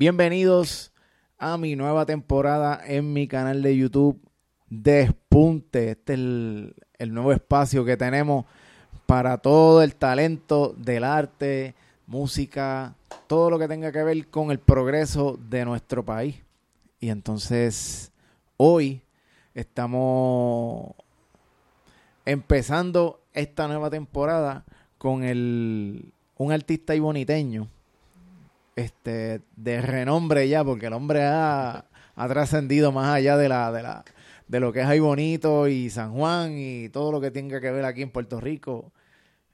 Bienvenidos a mi nueva temporada en mi canal de YouTube Despunte. Este es el, nuevo espacio que tenemos para todo el talento del arte, música, todo lo que tenga que ver con el progreso de nuestro país. Y entonces hoy estamos empezando esta nueva temporada con el un artista iboniteño este de renombre ya porque el hombre ha, ha trascendido más allá de la de la de lo que es ahí bonito y San Juan y todo lo que tenga que ver aquí en Puerto Rico.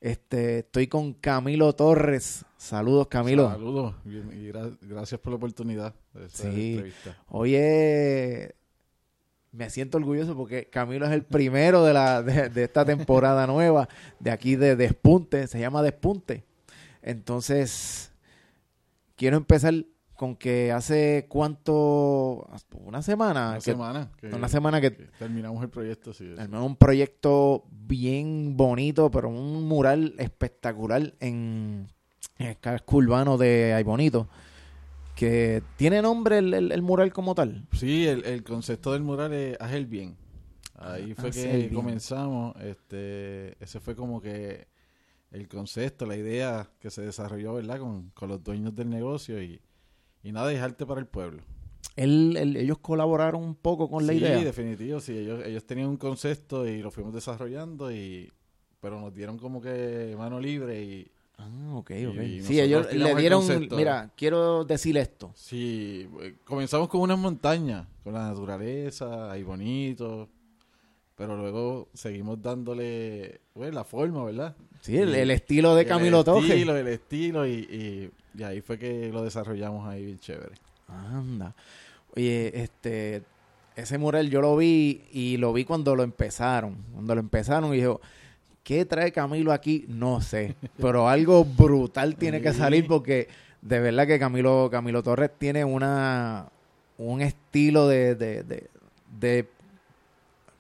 Este, estoy con Camilo Torres. Saludos, Camilo. Saludos y gra- gracias por la oportunidad de esta Sí. entrevista. Oye, me siento orgulloso porque Camilo es el primero de, la, de, de esta temporada nueva de aquí de Despunte, se llama Despunte. Entonces, quiero empezar con que hace cuánto, una semana, Una que- semana. Que, una semana que que terminamos el proyecto. Sí, menos un proyecto bien bonito, pero un mural espectacular en, en el casco urbano de Ay Bonito. Que tiene nombre el, el- el mural como tal. Sí, el, el concepto del mural es haz el bien. Ahí fue Haz el que comenzamos. Este, ese fue como que el concepto, la idea que se desarrolló, ¿verdad? Con, con los dueños del negocio y, y nada, dejarte para el pueblo. Él- él- ellos colaboraron un poco con la sí, idea. definitivo, sí. Ellos, ellos tenían un concepto y lo fuimos desarrollando y pero nos dieron como que mano libre y Ah, ok, ok. y sí, ellos le el dieron, concepto. mira, quiero decir esto. Sí, eh, comenzamos con unas montañas, con la naturaleza, ahí bonito, pero luego seguimos dándole pues, la forma, ¿verdad? Sí, el, el estilo de El Camilo Toje. estilo, el estilo, y, y, y ahí fue que lo desarrollamos ahí bien chévere. Anda. Oye, este, ese mural yo lo vi y lo vi cuando lo empezaron. Cuando lo empezaron y dijo, ¿qué trae Camilo aquí? No sé. Pero algo brutal tiene que salir porque de verdad que Camilo, Camilo Torres tiene una un estilo de, de, de, de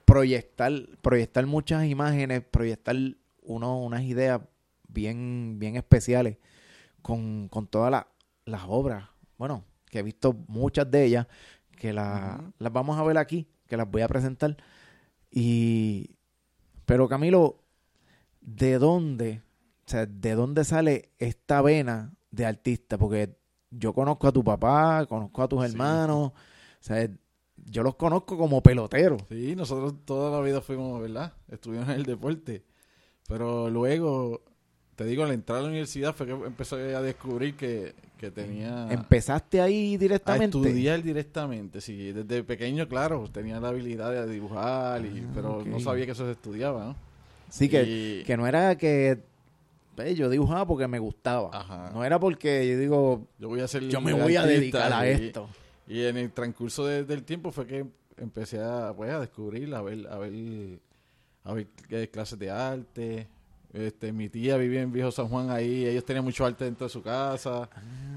proyectar, proyectar muchas imágenes, proyectar uno, unas ideas bien, bien especiales con, con todas la- las obras. Bueno, que he visto muchas de ellas, que la- las vamos a ver aquí, que las voy a presentar. Y, pero Camilo, ¿de dónde, o sea, de dónde sale esta vena de artista? Porque yo conozco a tu papá, conozco a tus Sí. hermanos, o sea, yo los conozco como peloteros. Sí, nosotros toda la vida fuimos, ¿verdad? Estuvimos en el deporte, pero luego, te digo, al entrar a la universidad fue que empecé a descubrir que, que tenía... ¿Empezaste ahí A directamente? estudiar directamente, sí. Desde pequeño, claro, tenía la habilidad de dibujar, y, Ah, pero no sabía que eso se estudiaba, ¿no? Sí, que, Y- que no era que yo dibujaba porque me gustaba. Ajá. No era porque yo digo, yo voy a ser yo me voy a dedicar a esto. Y en el transcurso de- del tiempo fue que empecé a, pues, a descubrir, a ver, a ver, a ver qué clases de arte. Este, mi tía vivía en Viejo San Juan ahí, ellos tenían mucho arte dentro de su casa.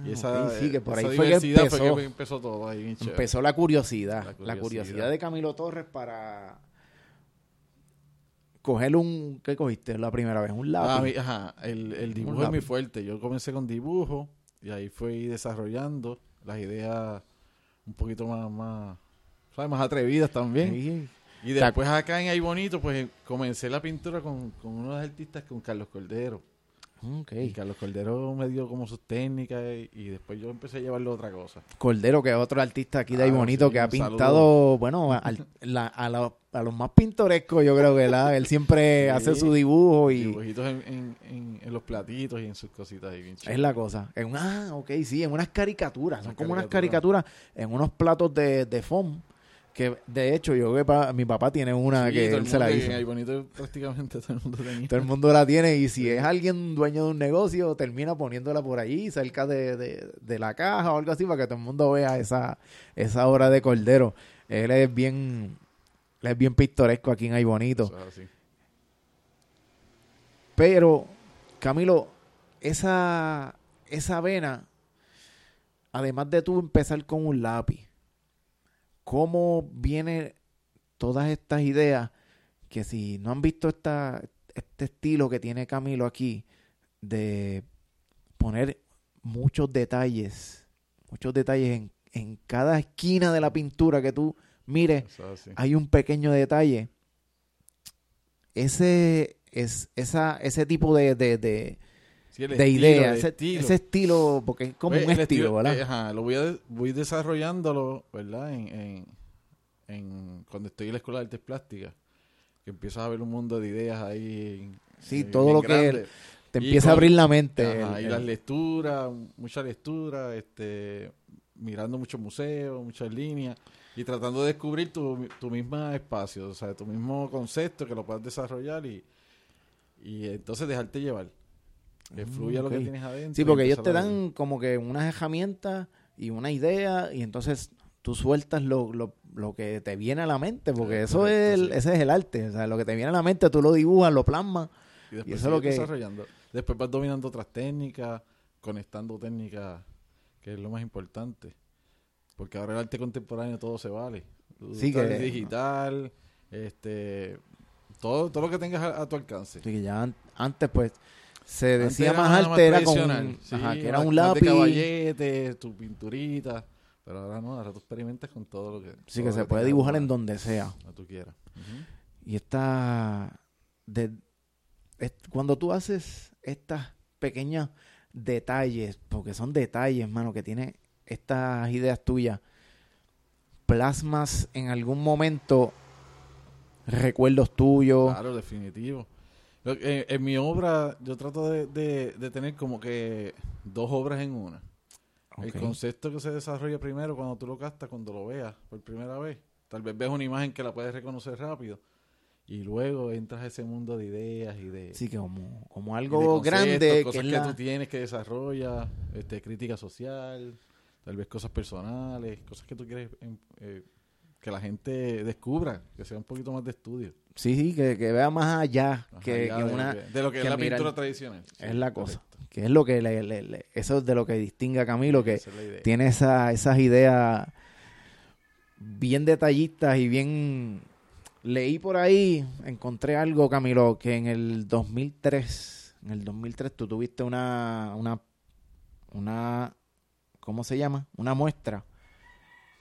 y esa, Ah, ok, sí, que por esa ahí fue que empezó. fue que empezó todo ahí. Empezó la curiosidad, La la curiosidad. curiosidad de Camilo Torres para coger un, ¿qué cogiste la primera vez? Un lápiz. Ah, mi- ajá, el, el dibujo es muy fuerte. Yo comencé con dibujo y ahí fui desarrollando las ideas un poquito más, más, ¿sabes? más atrevidas también. Sí. Y después acá en Ahí Bonito, pues comencé la pintura con, con uno de los artistas, con Carlos Cordero. Ok. Y Carlos Cordero me dio como sus técnicas y, y después yo empecé a llevarlo a otra cosa. Cordero, que es otro artista aquí de ahí Claro, bonito, sí, que ha pintado, bueno, al- la- a, la- a los más pintorescos, yo creo que la- él siempre Sí. hace su dibujo y Dibujitos en, en, en, en los platitos y en sus cositas ahí es la cosa. En, ah, ok, sí, en unas caricaturas, son como unas caricaturas. caricaturas en unos platos de, de foam, que de hecho yo creo que pa- mi papá tiene una Sí, que él se la hizo. Ahí Bonito prácticamente todo el mundo tenía. Todo el mundo la tiene y si es alguien dueño de un negocio, termina poniéndola por allí, cerca de, de- de la caja o algo así, para que todo el mundo vea esa, esa obra de Cordero. Él es bien, él es bien pintoresco aquí en Ay Bonito. Pero, Camilo, esa, esa vena, además de tú empezar con un lápiz, ¿cómo vienen todas estas ideas que si no han visto esta, este estilo que tiene Camilo aquí de poner muchos detalles muchos detalles en, en cada esquina de la pintura que tú mires, hay un pequeño detalle. Ese, es, esa, ese tipo de, de, de, Sí, de estilo, idea, el ese estilo. ese estilo, porque es como un estilo, ¿verdad? eh, ajá, lo voy, a, voy desarrollándolo, ¿verdad? En, en, en- cuando estoy en la escuela de artes plásticas, que empiezas a ver un mundo de ideas ahí. sí, eh, todo lo que te y empieza a abrir la mente. Ajá, el- y las lecturas, mucha lectura, este, mirando muchos museos, muchas líneas y tratando de descubrir tu, tu mismo espacio, o sea, tu mismo concepto que lo puedas desarrollar y, y entonces dejarte llevar. Que Mm, fluya lo que tienes adentro. Sí, porque ellos te dan como que unas herramientas y una idea y entonces tú sueltas lo, lo, lo que te viene a la mente, porque Ah, eso correcto, es el- sí. ese es el arte, o sea, lo que te viene a la mente tú lo dibujas, lo plasmas. Y después Y eso es lo que- desarrollando. Después vas dominando otras técnicas, conectando técnicas, que es lo más importante. Porque ahora el arte contemporáneo todo se vale. Sí, que- digital, este, todo, todo lo que tengas a, a tu alcance. Así que ya an- antes pues se decía era más arte, era con tradicional, sí, ajá, que era más- un más lápiz. caballete, tu pinturita. Pero ahora no, ahora tú experimentas con todo lo que. Sí, que se puede dibujar en donde sea. a tú quieras. Y esta de, es- cuando tú haces estas pequeños detalles, porque son detalles, mano, que tiene estas ideas tuyas, plasmas en algún momento recuerdos tuyos. Claro, definitivo. Que- En, en mi obra, yo trato de, de- de tener como que dos obras en una. El concepto que se desarrolla primero cuando tú lo captas, cuando lo veas por primera vez. Tal vez ves una imagen que la puedes reconocer rápido. Y luego entras a ese mundo de ideas y de, Sí, que como, como algo grande, que cosas que, la- tú tienes que desarrollar, este, crítica social, tal vez cosas personales, cosas que tú quieres em, eh, que la gente descubra, que sea un poquito más de estudio. Sí, sí, que, que vea más allá Ajá, que, ya que de, una... de lo que que es la mirar- pintura tradicional. Sí, es la cosa. Que es lo que le- le- le- eso es de lo que distingue a Camilo, que Esa es tiene esa, esas ideas bien detallistas y bien... Leí por ahí, encontré algo, Camilo, que en el 2003, en el 2003 tú tuviste una, una, una, ¿cómo se llama? Una muestra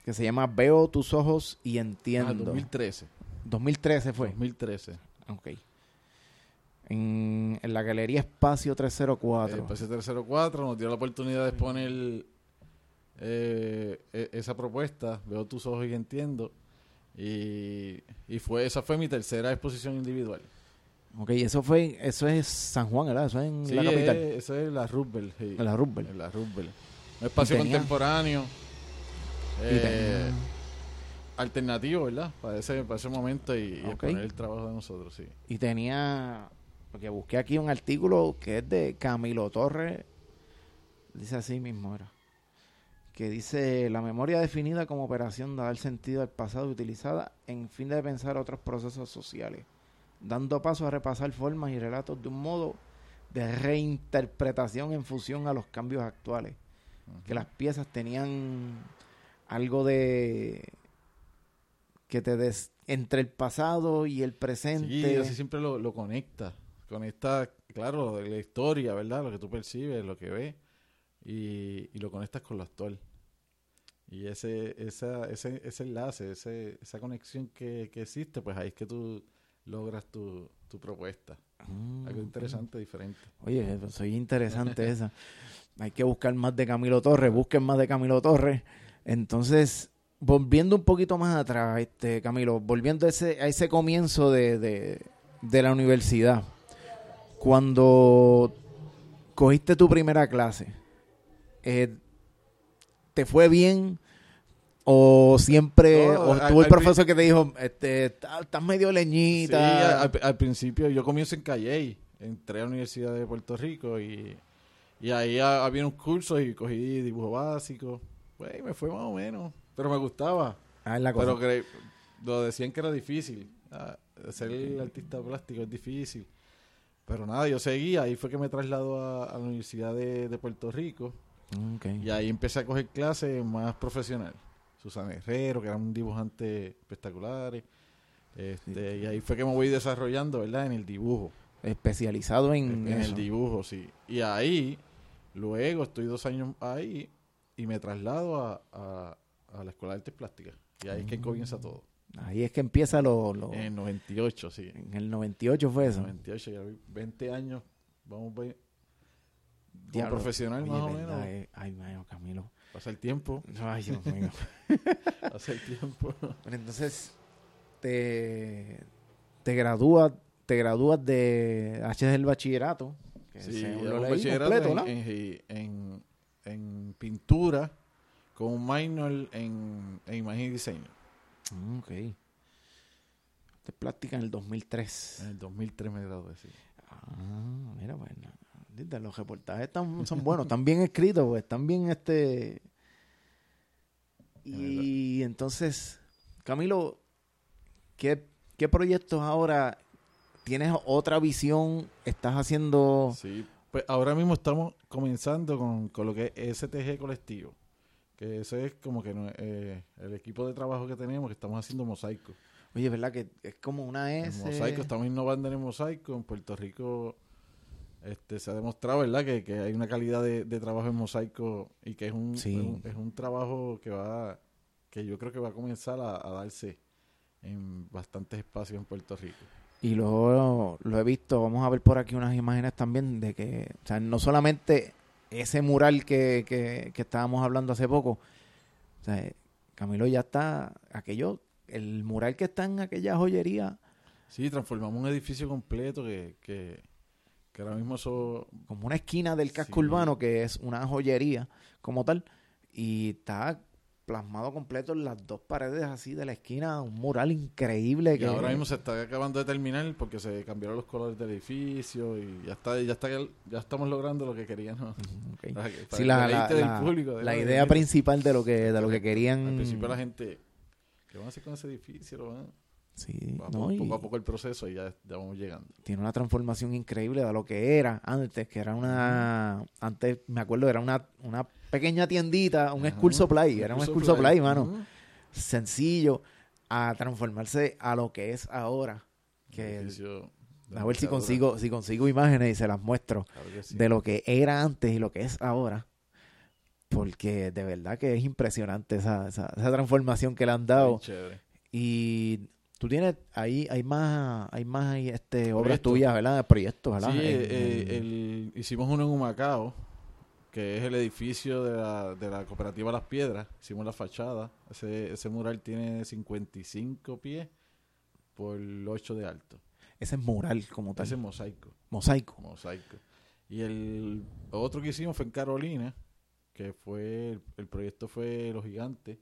que se llama Veo tus ojos y Ah, entiendo. 2013. 2013 fue. 2013. Ok. En, en la galería Espacio 304. El Espacio 304 nos dio la oportunidad de exponer eh, e- esa propuesta, Veo tus ojos y entiendo. Y, y fue esa fue mi tercera exposición individual. ok, eso fue, eso es San Juan, ¿verdad? Eso es en Sí, la capital. es- eso es la Roosevelt. sí. En la. En la Roosevelt. Un espacio tenía- contemporáneo. Eh, alternativo, ¿verdad? Para ese, para ese momento y, el trabajo de nosotros, sí. Y tenía, porque busqué aquí un artículo que es de Camilo Torres, dice así mismo, era, que dice, la memoria definida como operación de dar sentido al pasado utilizada en fin de pensar otros procesos sociales, dando paso a repasar formas y relatos de un modo de reinterpretación en función a los cambios actuales, que las piezas tenían algo de que te des entre el pasado y el presente. Sí, así siempre lo, lo conecta. Conecta, claro, la historia, ¿verdad? Lo que tú percibes, lo que ves. Y, y lo conectas con lo actual. Y ese, esa, ese, ese enlace, ese, esa conexión que, que existe, pues ahí es que tú logras tu, tu propuesta. Mm, Algo interesante, diferente. Oye, soy interesante esa. Hay que buscar más de Camilo Torres, busquen más de Camilo Torres. Entonces, volviendo un poquito más atrás, este Camilo, volviendo a ese, a ese comienzo de, de, de la universidad, cuando cogiste tu primera clase, eh, ¿te fue bien? ¿O siempre, No, o tuvo el profesor que te dijo, este, estás medio Sí, leñita? al, al principio yo comienzo en Calle, entré a la Universidad de Puerto Rico y, y ahí ha- había unos cursos y cogí dibujo básico. Pues me fue más o menos, pero me gustaba. Ah, es la cosa. Pero que lo decían que era difícil. Ah, ser el artista plástico es difícil. Pero nada, yo seguí. Ahí fue que me trasladó a, a la Universidad de, de Puerto Rico. Y ahí empecé a coger clases más profesional. Susana Herrero, que era un dibujante espectacular. Este, Y ahí fue que me voy desarrollando, ¿verdad? En el dibujo. especializado en, En, el dibujo, sí. Y ahí, luego estoy dos años ahí y me traslado a, a, a la Escuela de Artes Plásticas. Y ahí es que comienza todo. Ahí es que empieza lo... lo- En el 98, sí. en el 98 fue En eso. el 98, ya vi 20 años. Vamos a ver. Como Diablo. profesional, Oye, más o menos. eh. Ay, mano, Camilo. Pasa el tiempo. Ay, Dios mío. Pasa el tiempo. Bueno, entonces, te, te gradúas te gradúas de H del bachillerato. Que Sí, lo un bachillerato completo, en, en, en- en pintura con un minor en, en imagen y diseño. Mm, ok. Te plástica en el 2003. En el 2003 me gradué, sí. Ah, mira, bueno. Viste, Los reportajes están, son buenos, están bien escritos, pues, están bien este. Y entonces, Camilo, ¿qué, qué proyectos ahora tienes otra visión? ¿Estás haciendo? Sí, pues ahora mismo estamos comenzando con, con lo que es STG colectivo. Que ese es como que eh, el equipo de trabajo que tenemos, que estamos haciendo mosaico. Oye, ¿verdad? Que es como una En S. mosaico, estamos innovando en el mosaico. En Puerto Rico este, se ha demostrado, ¿verdad?, que, que hay una calidad de, de trabajo en mosaico y que es un, Sí. es un, es un trabajo que va, que yo creo que va a comenzar a, a darse en bastantes espacios en Puerto Rico. Y luego lo he visto, vamos a ver por aquí unas imágenes también de que, o sea, no solamente ese mural que, que, que estábamos hablando hace poco, o sea, Camilo ya está, aquello, el mural que está en aquella joyería, Sí, transformamos un edificio completo que, que, que ahora mismo eso como una esquina del casco Sí. urbano, que es una joyería como tal, y está plasmado completo en las dos paredes así de la esquina, un mural increíble. Y que ahora mismo se está acabando de terminar porque se cambiaron los colores del edificio y ya está, ya está, ya estamos logrando lo que queríamos. Ok. Para que- para Sí, el la, público, idea principal de lo que de lo que querían Al principio la gente, ¿qué van a hacer con ese edificio? Lo van- sí, va no, po- y poco a poco el proceso y ya, ya vamos llegando. tiene una transformación increíble de lo que era antes que era una antes me acuerdo era una, una pequeña tiendita un Ajá, school supply era un school supply mano sencillo a transformarse a lo que es ahora que a ver si consigo si consigo imágenes y se las muestro Claro que sí. de lo que era antes y lo que es ahora porque de verdad que es impresionante esa, esa, esa transformación que le han dado. Y tú tienes, ahí hay más, hay más este, obras tuyas, ¿verdad? Proyectos, ¿verdad? Sí, eh, el- hicimos uno en Humacao, que es el edificio de la, de la cooperativa Las Piedras. Hicimos la fachada. Ese, ese mural tiene 55 pies por 8 de alto. ese es mural como tal. Ese es mosaico. Mosaico. Mosaico. Y el otro que hicimos fue en Carolina, que fue, el, el proyecto fue Los Gigantes.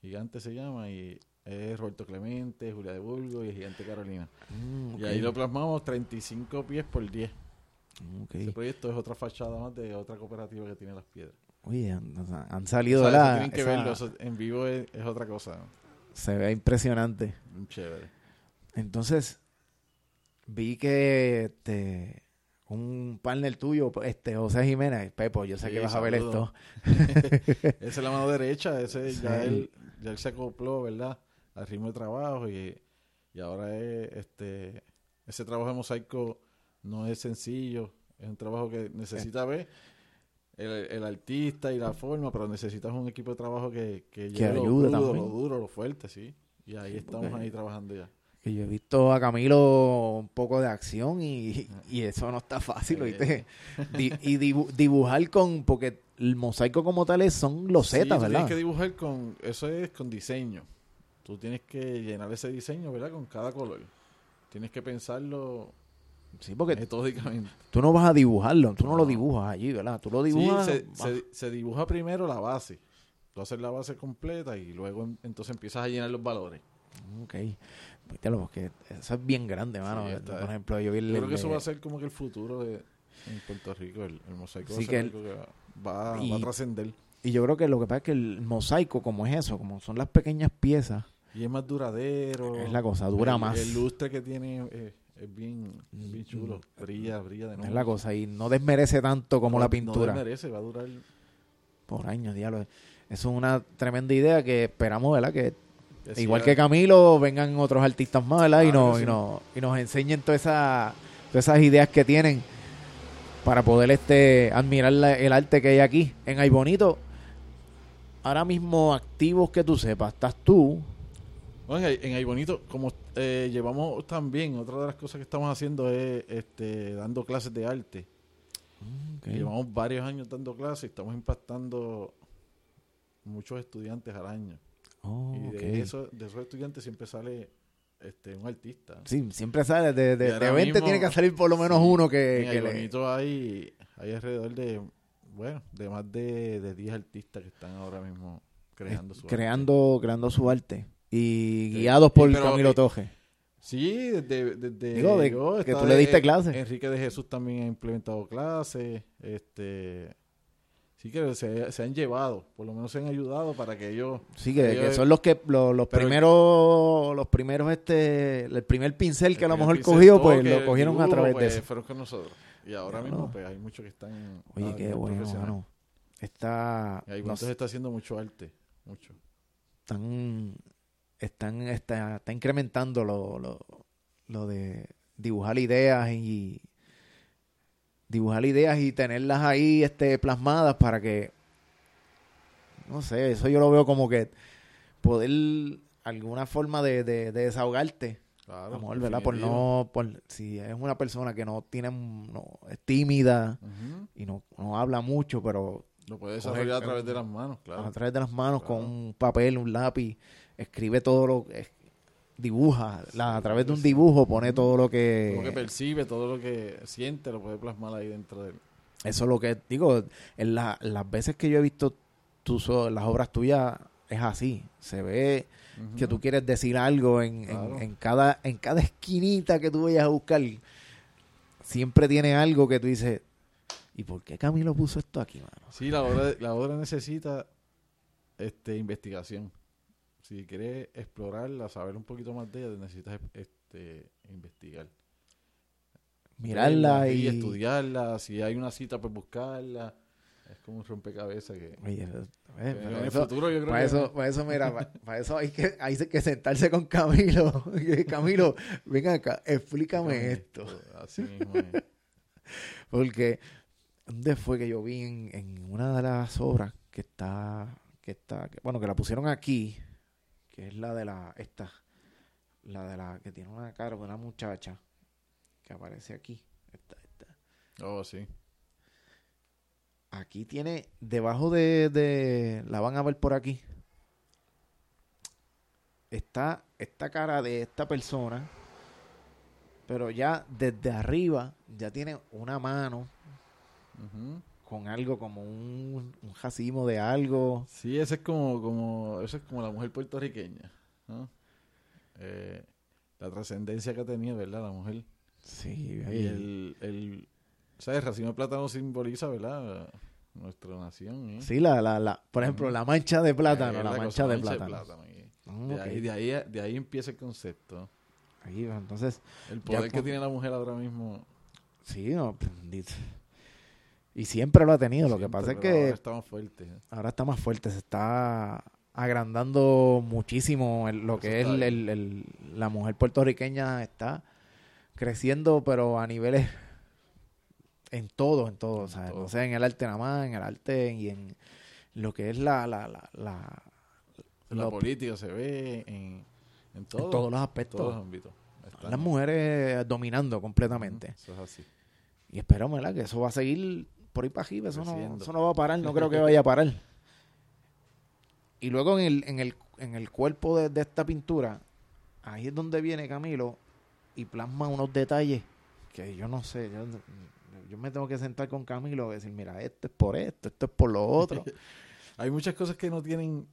Gigante se llama y es Roberto Clemente, Julia de Burgos y el Gigante Carolina. Mm, Y ahí lo plasmamos 35 pies por 10. Mm, ok. Ese proyecto es otra fachada más de otra cooperativa que tiene las piedras. Oye, han, han O salido, sea, eso ¿verdad? tienen que Esa- verlo, eso en vivo es, es otra cosa. Se ve impresionante. Muy Chévere. Entonces, vi que este, un partner tuyo, este José Jiménez, Pepo, yo sé Sí, que vas a ver esto. Esa es la mano derecha, ese Sí. ya, él, ya él se acopló, ¿verdad? Al ritmo de trabajo y, y ahora es, este, ese trabajo de mosaico no es sencillo, es un trabajo que necesita ver el, el artista y la forma, pero necesitas un equipo de trabajo que, que, lleve lo ayude lo también. duro, lo fuerte, sí. Y ahí estamos ahí trabajando ya. Que yo he visto a Camilo un poco de acción y, y eso no está fácil, Eh. ¿oíste? Di- y dibu- dibujar con, porque el mosaico como tal es- son losetas, tú ¿verdad? tienes que dibujar con, eso es con diseño. Tú tienes que llenar ese diseño, ¿verdad? Con cada color. Tienes que pensarlo Sí, porque metódicamente. tú no vas a dibujarlo, tú no, lo dibujas allí, ¿verdad? Tú lo Sí, dibujas. se, vas- se- se dibuja primero la base. Tú haces la base completa y luego en- entonces empiezas a llenar los valores. Ok. Pues, lo- porque eso es bien grande, mano. Sí, Por ejemplo, yo vi el. Yo creo que eso va a ser como que el futuro de en Puerto Rico, el, el mosaico Sí, va que el- va, va- y- va a trascender. Y yo creo que lo que pasa es que el mosaico, como es eso, como son las pequeñas piezas, Y es más duradero. es la cosa, dura el, más. El lustre que tiene eh, es bien, bien chulo. Mm. Brilla, brilla de nuevo. es la cosa. Y no desmerece tanto como la No pintura. merece, va a durar. por años, diablo. Es una tremenda idea que esperamos, ¿verdad? Que igual que Camilo, vengan otros artistas más, ¿verdad? y, nos, y, nos, y nos enseñen todas esas, todas esas ideas que tienen para poder este admirar la- el arte que hay aquí en Ay Bonito. ahora mismo activos que tú sepas, estás tú. Bueno, en, Ay Bonito, como eh, llevamos también, otra de las cosas que estamos haciendo es este, dando clases de arte. Llevamos varios años dando clases y estamos impactando muchos estudiantes al año. Oh, y de, eso, de esos estudiantes siempre sale este, un artista. Sí, siempre sale, de, de, de ahora 20 mismo- tiene que salir por lo menos Sí, uno que, en que Ay le- Bonito hay, hay alrededor de, bueno, de más de, de 10 artistas que están ahora mismo creando su arte. creando, creando su arte. Y guiados por pero, Camilo eh, Toje. Sí, desde, desde Digo, de- yo, que tú le diste clases. Enrique de Jesús también ha implementado clases. Este, sí que se, se han llevado, por lo menos se han ayudado para que ellos... Sí, que, ellos- que son los que los, los primeros, los primeros, este, el primer pincel que a lo mejor cogió, pues lo cogieron a través de pues, eso. fueron con nosotros. Y ahora mismo, pues hay muchos que están... Oye, qué bueno, mano. Está, Y ahí no sé, está haciendo mucho arte, mucho. están, están, está, está incrementando lo, lo, lo de dibujar ideas y dibujar ideas y tenerlas ahí este plasmadas para que no sé, eso yo lo veo como que poder alguna forma de, de, de desahogarte Claro, a lo mejor, ¿verdad? Por no, por, si es una persona que no tiene, no, es tímida y no, no habla mucho, pero Lo puede Coger- desarrollar a través de las manos, claro. a través de las manos Claro. con un papel, un lápiz, escribe todo lo que dibuja, la- a través de un dibujo pone todo lo que, Todo lo que percibe, todo lo que siente, lo puede plasmar ahí dentro de él. eso es lo que digo, en la- las veces que yo he visto tus, las obras tuyas es así, se ve que tú quieres decir algo en, en- en cada en cada esquinita que tú vayas a buscar, siempre tiene algo que tú dices, ¿y por qué Camilo puso esto aquí, mano? Sí, la obra, la obra necesita este, investigación. Si quieres explorarla, saber un poquito más de ella, necesitas este, investigar. Mirarla Verla y... estudiarla. Si hay una cita, pues buscarla. Es como un rompecabezas que... Oye, eh, en el eso- futuro yo creo Para que... eso, para eso, mira, para, para eso hay que, hay que sentarse con Camilo. Y, Camilo, ven acá, explícame esto. Así mismo es. Porque, ¿dónde fue que yo vi en, en una de las obras que está, que está, que- bueno, que la pusieron aquí, que es la de la, esta, la de la, que tiene una cara de una muchacha que aparece aquí. Esta, esta. Oh, sí. Aquí tiene, debajo de, de, la van a ver por aquí, está esta cara de esta persona, pero ya desde arriba ya tiene una mano Ujú. con algo como un, un racimo de algo. Sí, ese es como, como, es como la mujer puertorriqueña, ¿no? Eh, la trascendencia que ha tenido, ¿verdad? La mujer. Sí, Y el, el, ¿sabes? El racimo de plátano simboliza, ¿verdad? Nuestra nación, ¿eh? sí la, la, la, por ejemplo, la mancha de plátano, Eh, la, cosa, mancha de mancha plátano. y Ah, de, ok. ahí, de, ahí, de ahí empieza el concepto. Ahí, entonces, El Ya poder que con- tiene la mujer ahora mismo. sí, no, bendito. Y siempre lo ha tenido. Lo que pasa es que ahora está más fuerte. ¿eh? ahora está más fuerte, se está agrandando muchísimo el- lo Eso que es el, el- la mujer puertorriqueña está creciendo, pero a niveles en todo, en todo, o sea, todo. no sé, en el arte nada más, en el arte y en lo que es la, la, la, la- En la lo- política se ve en, en, todo, en todos los en aspectos. todos los ámbitos. Están- las mujeres dominando completamente. Eso es así. Y espero, ¿verdad? Que eso va a seguir por ahí para arriba. Eso no, eso no va a parar. No creo que vaya a parar. Y luego en el, en el, en el cuerpo de, de esta pintura, ahí es donde viene Camilo y plasma unos detalles que yo no sé. Yo, yo me tengo que sentar con Camilo y decir, mira, esto es por esto, esto es por lo otro. Hay muchas cosas que no tienen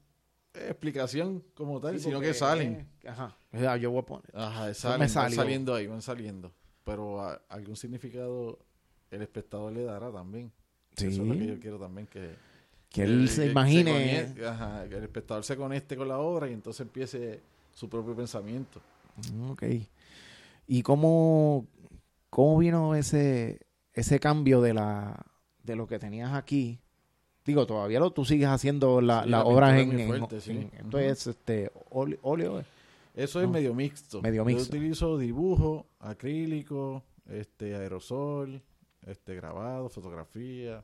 explicación como tal, Sí, sino que salen. eh, Ajá. Ah, Yo voy a poner. Ajá, salen, me van salió. saliendo ahí, van saliendo. Pero a- algún significado el espectador le dará también. Eso es lo que yo quiero también que... Que él se imagine. ajá, que el espectador se conecte con la obra y entonces empiece su propio pensamiento. Mm, Ok. ¿Y cómo, cómo vino ese, ese cambio de la de lo que tenías aquí? Digo, todavía lo, tú sigues haciendo la- Sí, la obras en, fuerte, sí. en- esto Ujú. es este óleo, óleo, ¿eh? Eso es medio mixto. Medio Yo mixto. utilizo dibujo, acrílico, este aerosol, este grabado, fotografía,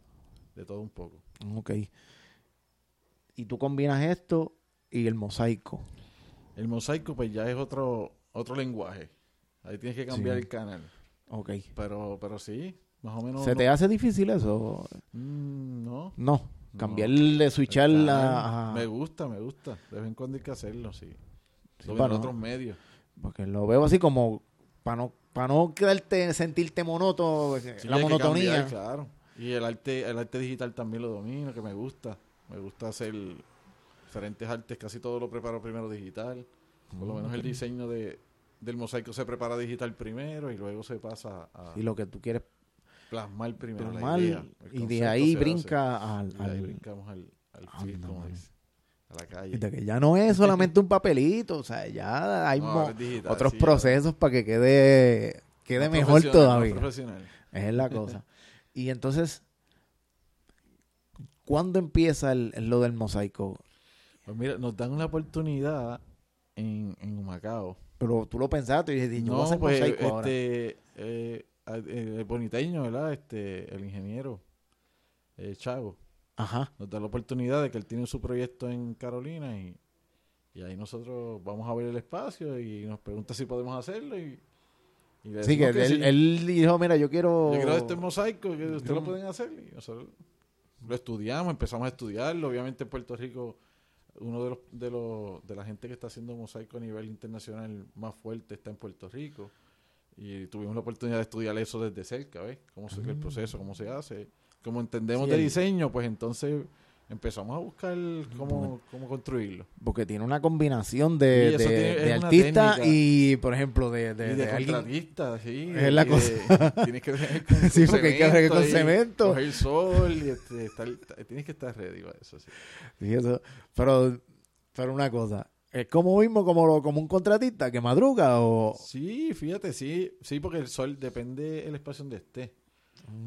de todo un poco. Ok. y tú combinas esto y el mosaico. El mosaico pues ya es otro otro lenguaje. Ahí tienes que cambiar Sí. el canal. Ok. Pero pero sí, más o menos. ¿Se no- te hace difícil eso? Mm, no. No. No. Cambiar de switchar El la... canal, a- Me gusta, me gusta. De vez en cuando hay que hacerlo, sí. Sí, no- otros medios. Porque lo veo así como para no, para no quedarte, sentirte monoto, Sí, la monotonía. cambiar, claro. Y el arte, el arte digital también lo domino, que me gusta. Me gusta hacer diferentes artes, casi todo lo preparo primero digital. Por lo menos el diseño de, del mosaico se prepara digital primero y luego se pasa a Y lo que tú quieres plasmar primero la plasmar idea. El y de ahí brinca al, hace. Y de ahí al- brincamos al, feed, como dice, a la calle. de que ya no es solamente un papelito, o sea, ya hay No, digital, otros sí, procesos para que quede quede mejor todavía. es la cosa. Y entonces, ¿cuándo empieza el, lo del mosaico? Pues mira, nos dan una oportunidad en, en Humacao. Pero tú lo pensaste y dijiste, yo voy a No, hacer pues mosaico este, eh, eh, el boniteño, ¿verdad? Este, el ingeniero eh, Chago, Ajá. nos da la oportunidad de que él tiene su proyecto en Carolina y, y ahí nosotros vamos a ver el espacio y nos pregunta si podemos hacerlo y, y le Sí, que, él, sí. él dijo, mira, yo quiero... Yo quiero este mosaico, que ustedes Yo- lo pueden hacer. Y nosotros lo estudiamos, empezamos a estudiarlo. Obviamente en Puerto Rico, uno de los, de los de la gente que está haciendo mosaico a nivel internacional más fuerte está en Puerto Rico. Y tuvimos la oportunidad de estudiar eso desde cerca, ¿ves? Cómo se el Mm. proceso, cómo se hace. Como entendemos Sí, de diseño, pues entonces empezamos a buscar cómo, cómo construirlo. Porque tiene una combinación de, de- tiene- artista técnica. y, por ejemplo, de, de, y contratista, sí. Es la de- tienes que con, Sí, con porque hay que ver con cemento. Coger sol y este, estar- tienes que estar ready para eso, sí. Sí, eso. Pero, pero una cosa, es como mismo como, lo- como un contratista que madruga o... Sí, fíjate, sí, sí, porque el sol depende el espacio donde esté.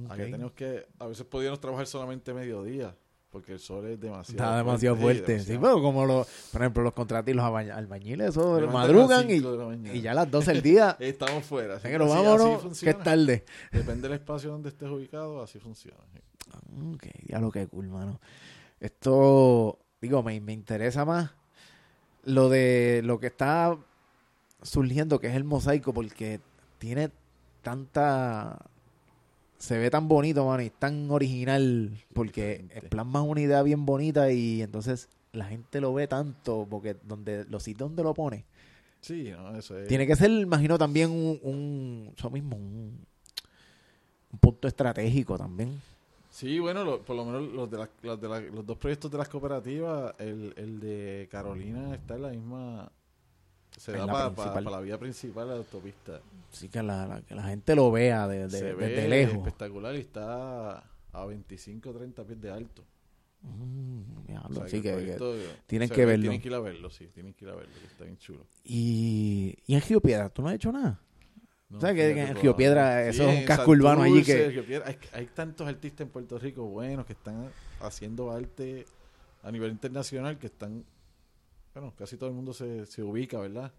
Ok. Aquí tenemos que, a veces podíamos trabajar solamente mediodía, porque el sol es demasiado Está demasiado fuerte. Sí, pero como los, por ejemplo, los contratistas, los albañ- albañiles, eso madrugan y, y ya a las 12 del día, Estamos fuera. así- pero así- vámonos, así que es tarde. Depende del espacio donde estés ubicado, así funciona. Ok, ya lo que cool, mano. Esto, digo, me, me interesa más lo de lo que está surgiendo, que es el mosaico, porque tiene tanta... Se ve tan bonito, mano, y tan original, porque Diferente. plasma una idea bien bonita y entonces la gente lo ve tanto, porque donde los sitios donde lo pone, Sí, no, eso es. tiene que ser, imagino, también un, un eso mismo, un, un punto estratégico también. Sí, bueno, lo- por lo menos los, de la- los, de la- los dos proyectos de las cooperativas, el, el de Carolina está en la misma... Se da para principal. la vía principal de la autopista. Sí, que la, la- que la gente lo vea de, de- Se desde ve lejos. espectacular y está a 25 30 pies de alto. Mm, O sea, sí, que- tienen que ve- verlo. Tienen que ir a verlo, sí, tienen que ir a verlo, que está bien chulo. y, y en Río Piedra, ¿tú no has hecho nada? No, ¿Sabes que en Río Piedra eso es un casco urbano allí que- Piedra, hay, hay tantos artistas en Puerto Rico buenos que están haciendo arte a nivel internacional que están, bueno, casi todo el mundo se, se ubica, ¿verdad?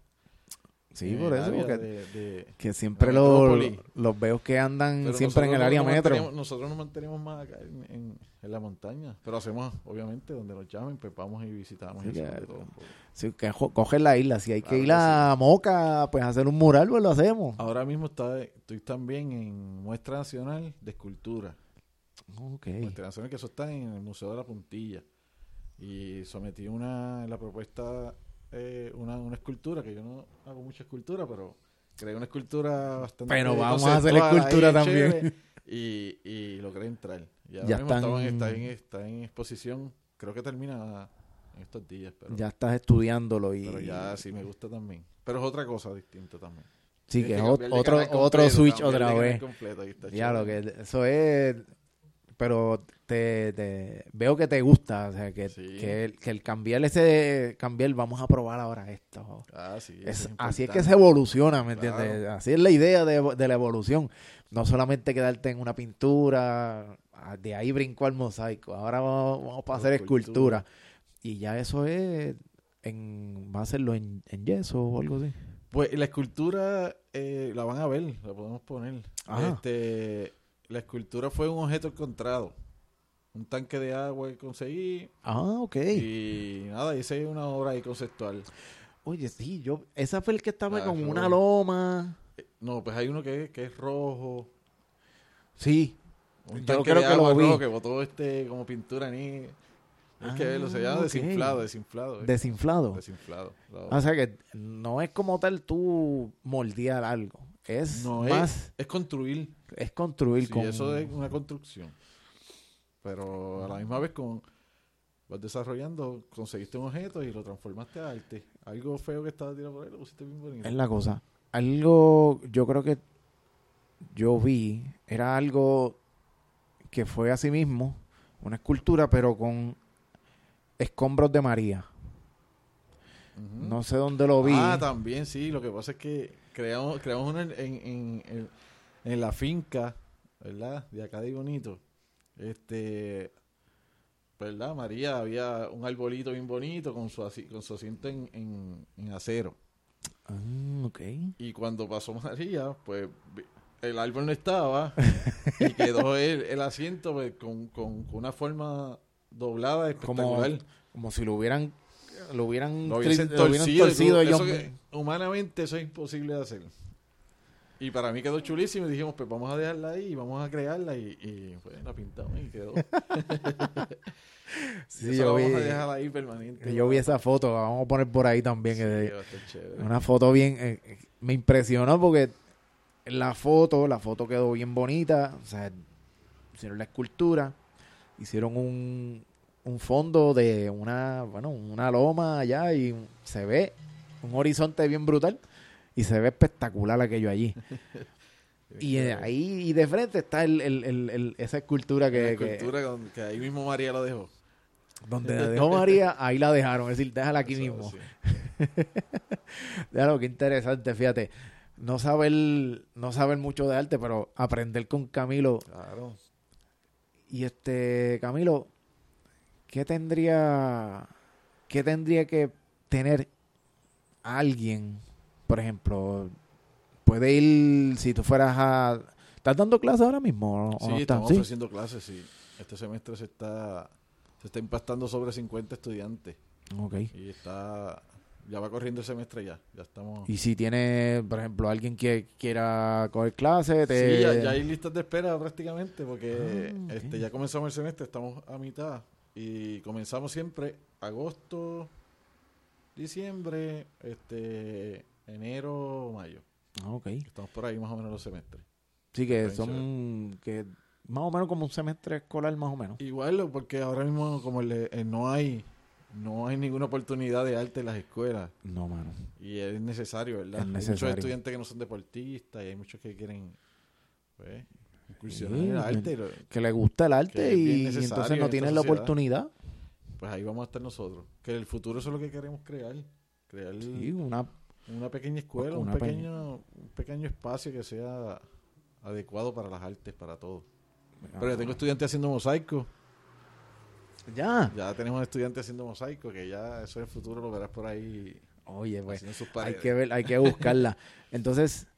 Sí, por eso, porque de- de- que siempre los, los veo que andan pero siempre en el área metro. Nosotros nos mantenemos más acá en, en- en la montaña, pero hacemos, obviamente, donde nos llamen, pues vamos y visitamos. Sí, y de todo. Sí, que cogen la isla, si hay que Claro ir que a Moca, pues hacer un mural, pues lo hacemos. Ahora mismo está, estoy también en muestra nacional de escultura. Ok. Muestra nacional que eso está en el Museo de la Puntilla. Y sometí una, la propuesta, eh, una, una escultura, que yo no hago mucha escultura, pero creé una escultura bastante Pero vamos a hacer escultura también. chévere, Y, y logré entrar. Y ahora Ya mismo están- en- está, en, está en exposición, creo que termina en estos días, pero, Ya estás estudiándolo y... pero ya sí me gusta también. Pero es otra cosa distinta también. sí, que es otro, switch otra vez. completo, Ya, lo que eso es. Pero te, te- veo que te gusta, o sea, que, Sí. que, el, que el cambiar ese. Cambiar, vamos a probar ahora esto. Ah, sí, Es, eso así es que se evoluciona, ¿me Claro. entiendes? Así es la idea de, de la evolución. No solamente quedarte en una pintura, ah, de ahí brinco al mosaico. Ahora vamos, vamos para hacer escultura. escultura. Y ya eso es. En, va a hacerlo en, en yeso o algo así. Pues la escultura eh, la van a ver, la podemos poner. Ajá. Este, la escultura fue un objeto encontrado. un tanque de agua que conseguí. Ah, ok. Y nada, hice una obra ahí conceptual. Oye, sí, yo, esa fue el que estaba Ah, con una loma. Eh, No, pues hay uno que, es- que es rojo. Sí, Un Yo tanque creo de que lo vi. rojo que botó este como pintura ni. Es que verlo, se Ah, llama ok. desinflado, desinflado. eh. desinflado. Desinflado. La- O sea que no es como tal tú moldear algo. Es no más, es, es construir. Es, construir Sí, con... eso es una construcción. Pero a la misma vez con vas desarrollando, conseguiste un objeto y lo transformaste a arte. Algo feo que estaba tirado por ahí, lo pusiste bien bonito. Es la cosa. Algo, yo creo que yo vi, era algo que fue así mismo, una escultura, pero con escombros de María. No sé dónde lo vi. Ah, también, sí. Lo que pasa es que creamos, creamos uno en, en, en- en- en la finca, ¿verdad? De acá de Bonito. Este, ¿verdad? María, había un arbolito bien bonito con su, con su asiento en, en, en acero. Ah, ok. Y cuando pasó María, pues el árbol no estaba y quedó el, el asiento pues, con, con, con una forma doblada Como, espectacular. como si lo hubieran lo hubieran, Lo tri- lo hubieran torcido. torcido eso ellos que- humanamente eso es imposible de hacer. Y para mí quedó chulísimo y dijimos, pues vamos a dejarla ahí y vamos a crearla y, y pues la pintamos y quedó. Sí, yo vi, vamos a dejar ahí permanente. yo vi esa foto, la vamos a poner por ahí también. Sí, que-. Una foto bien, eh, eh, me impresionó porque la foto, la foto quedó bien bonita, o sea, hicieron la escultura, hicieron un, un fondo de una, bueno, una loma allá y se ve un horizonte bien brutal y se ve espectacular aquello allí. y eh, ahí y de frente está el, el- el- esa escultura La que, escultura que ahí mismo María lo dejó. donde la dejó María, ahí la dejaron, es decir, déjala aquí Eso, mismo. sí. Déjalo, qué interesante, fíjate. No saber, no saber mucho de arte, pero aprender con Camilo. Claro. Y este, Camilo, ¿qué tendría, qué tendría que tener alguien? Por ejemplo, puede ir, si tú fueras a... ¿Estás dando clases ahora mismo? o- Sí, no estamos ¿Sí? ofreciendo clases, sí. Este semestre se está se está impactando sobre 50 estudiantes Ok. y está ya va corriendo el semestre ya. Ya estamos Y si tiene, por ejemplo, alguien que quiera coger clases, te... Sí, ya, ya hay listas de espera prácticamente porque Ah, este ya comenzamos el semestre, estamos a mitad y comenzamos siempre agosto, diciembre, este enero, mayo. Ah, ok. Estamos por ahí más o menos los semestres. Sí, que son que más o menos como un semestre escolar, más o menos. Igual porque ahora mismo como le- eh, no hay no hay ninguna oportunidad de arte en las escuelas No, mano. y es necesario, ¿verdad? Es Hay necesario. muchos estudiantes que no son deportistas y hay muchos que quieren pues, incursionar Sí, en el arte. Que le gusta el arte y, entonces en no tienen la oportunidad. pues ahí vamos a estar nosotros. Que el futuro eso es lo que queremos crear. Crear Sí, una... una pequeña escuela, Una un, pe- pequeño, un pequeño espacio que sea adecuado para las artes, para todo. Pero ya tengo estudiantes haciendo mosaico. Ya. Ya tenemos estudiantes haciendo mosaico, que ya eso en el futuro lo verás por ahí Oye, pues hay que ver, hay que buscarla. Entonces,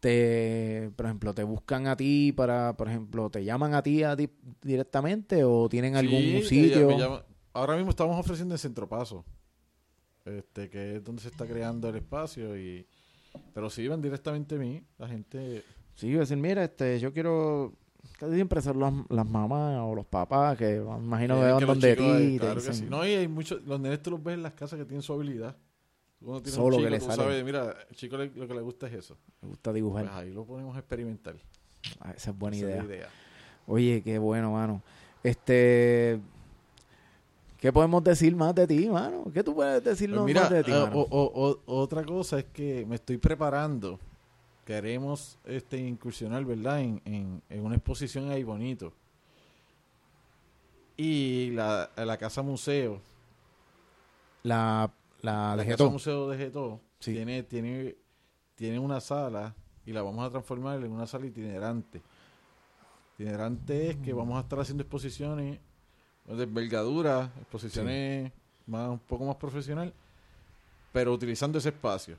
te, por ejemplo, te buscan a ti para, por ejemplo, te llaman a ti, a ti directamente o tienen algún Sí, sitio. llama- ahora mismo estamos ofreciendo en Centro Paso, este, que es donde se está creando el espacio. y Pero si van directamente a mí, la gente Sí, yo decir, mira, este, yo quiero casi siempre son las, las mamás o los papás que imagino que van donde ti claro sí. No, y hay muchos, los nenes tú los ves en las casas que tienen su habilidad. Uno tiene Solo un que le tú sale. sabes, mira, el chico le- lo que le gusta es eso. me gusta dibujar. Pues ahí lo ponemos a experimentar. Ah, esa es buena Esa es idea. la idea. Oye, qué bueno, mano. Este, ¿qué podemos decir más de ti, mano? ¿Qué tú puedes decirnos Pues mira, más de ti, eh, mano? o- o- o- otra cosa es que me estoy preparando. Queremos este, incursionar, ¿verdad? En, en, en una exposición ahí bonito. Y la, la Casa Museo, la, la, la de Casa Getó. Museo de Getó, Sí. tiene, tiene, tiene una sala y la vamos a transformar en una sala itinerante. Itinerante es que Mm. vamos a estar haciendo exposiciones envergadura, exposiciones más un poco más profesional, pero utilizando ese espacio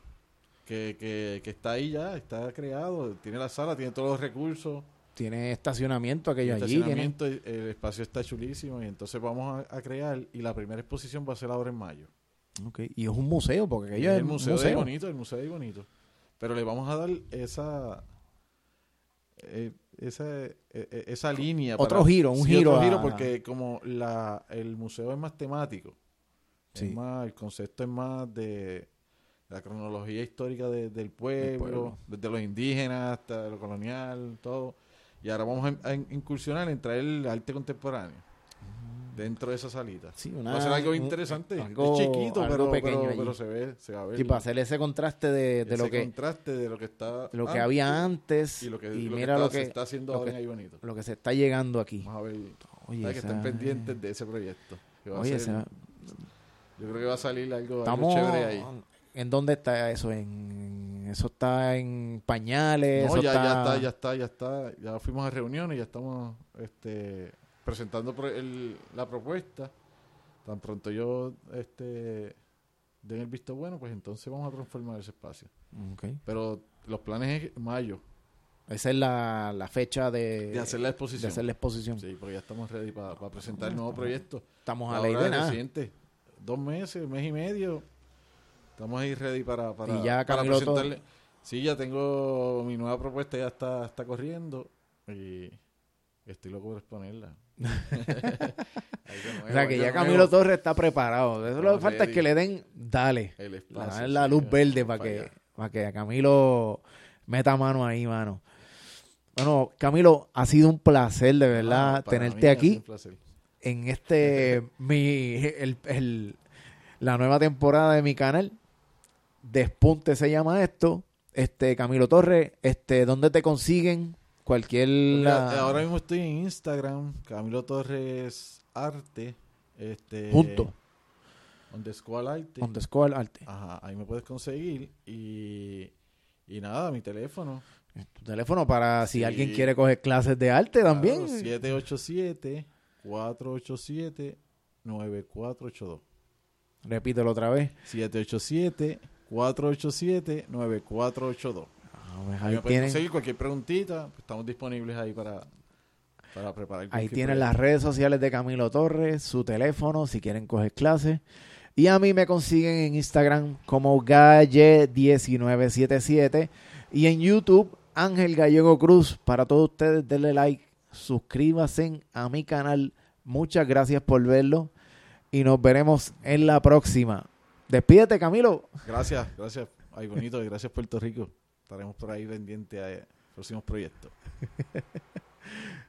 que, que, que está ahí ya, está creado, tiene la sala, tiene todos los recursos tiene estacionamiento aquello el allí. tiene- estacionamiento, el, espacio está chulísimo y entonces vamos a, a crear y la primera exposición va a ser ahora en mayo. Ok, Y es un museo, porque aquello es es el museo, museo. de bonito, el museo de bonito. Pero le vamos a dar esa eh, esa, eh, eh, esa línea. Otro giro, un sí, giro otro a- giro porque como la, el museo es más temático, Sí. es más, el concepto es más de la cronología histórica de- del pueblo, pueblo. desde los indígenas hasta lo colonial, todo. Y ahora vamos a, a incursionar en traer el arte contemporáneo dentro de esa salita. Sí, una- Va a ser algo interesante. algo- es chiquito, algo pero, pequeño pero, se ve, se va a ver. Sí, para hacer ese contraste de, de ese lo que contraste de lo que está lo que antes había antes y lo que, y lo que está- lo se que está haciendo ahora ahí bonito. lo que se está llegando aquí. Vamos a ver. Oye, para que esa- estén pendientes de ese proyecto. que va a Oye, ser- esa- yo creo que va a salir algo, algo estamos chévere ahí. ¿En dónde está eso? En eso está en pañales, No, eso ya, está, ya está, ya está, ya está. Ya fuimos a reuniones, ya estamos este, presentando el- la propuesta. Tan pronto yo este, den el visto bueno, pues entonces vamos a transformar ese espacio. Pero los planes es mayo, Esa es la, la fecha de, de hacer la de exposición. hacer la exposición. Sí, porque ya estamos ready para presentar el nuevo proyecto. Estamos a Ahora ley de nada. reciente, dos meses, mes y medio. Estamos ahí ready para, para, Y ya para Camilo todo- presentarle. Sí, ya tengo mi nueva propuesta, ya está, está corriendo y estoy loco por exponerla. O sea que ya Camilo Torres está preparado. Eso lo que falta es que le den, dale, El la, espacio, la luz verde para que, allá. para que Camilo meta mano ahí, mano. Bueno, Camilo, ha sido un placer de verdad Ah, mí tenerte aquí. en este mi el, el- la nueva temporada de mi canal Despunte se llama esto este Camilo Torres este dónde te consiguen cualquier Mira, ahora mismo estoy en Instagram, Camilo Torres Arte. Este, Junto. Underscore Arte. underscore arte Ajá, ahí me puedes conseguir y, y nada, mi teléfono. tu teléfono para si Sí. alguien quiere coger clases de arte también 787-487-9482. repítelo otra vez 787-487-9482. Pues Ahí tienen conseguir cualquier preguntita, pues estamos disponibles ahí para, para preparar. Ahí tienen proyecto. las redes sociales de Camilo Torres, su teléfono, si quieren coger clases. Y a mí me consiguen en Instagram como Galle1977 y en YouTube Ángel Gallego Cruz. Para todos ustedes, denle like, suscríbanse a mi canal. Muchas gracias por verlo y nos veremos en la próxima. Despídete, Camilo. Gracias, gracias. Ay, bonito, gracias Puerto Rico. Estaremos por ahí pendientes a próximos proyectos.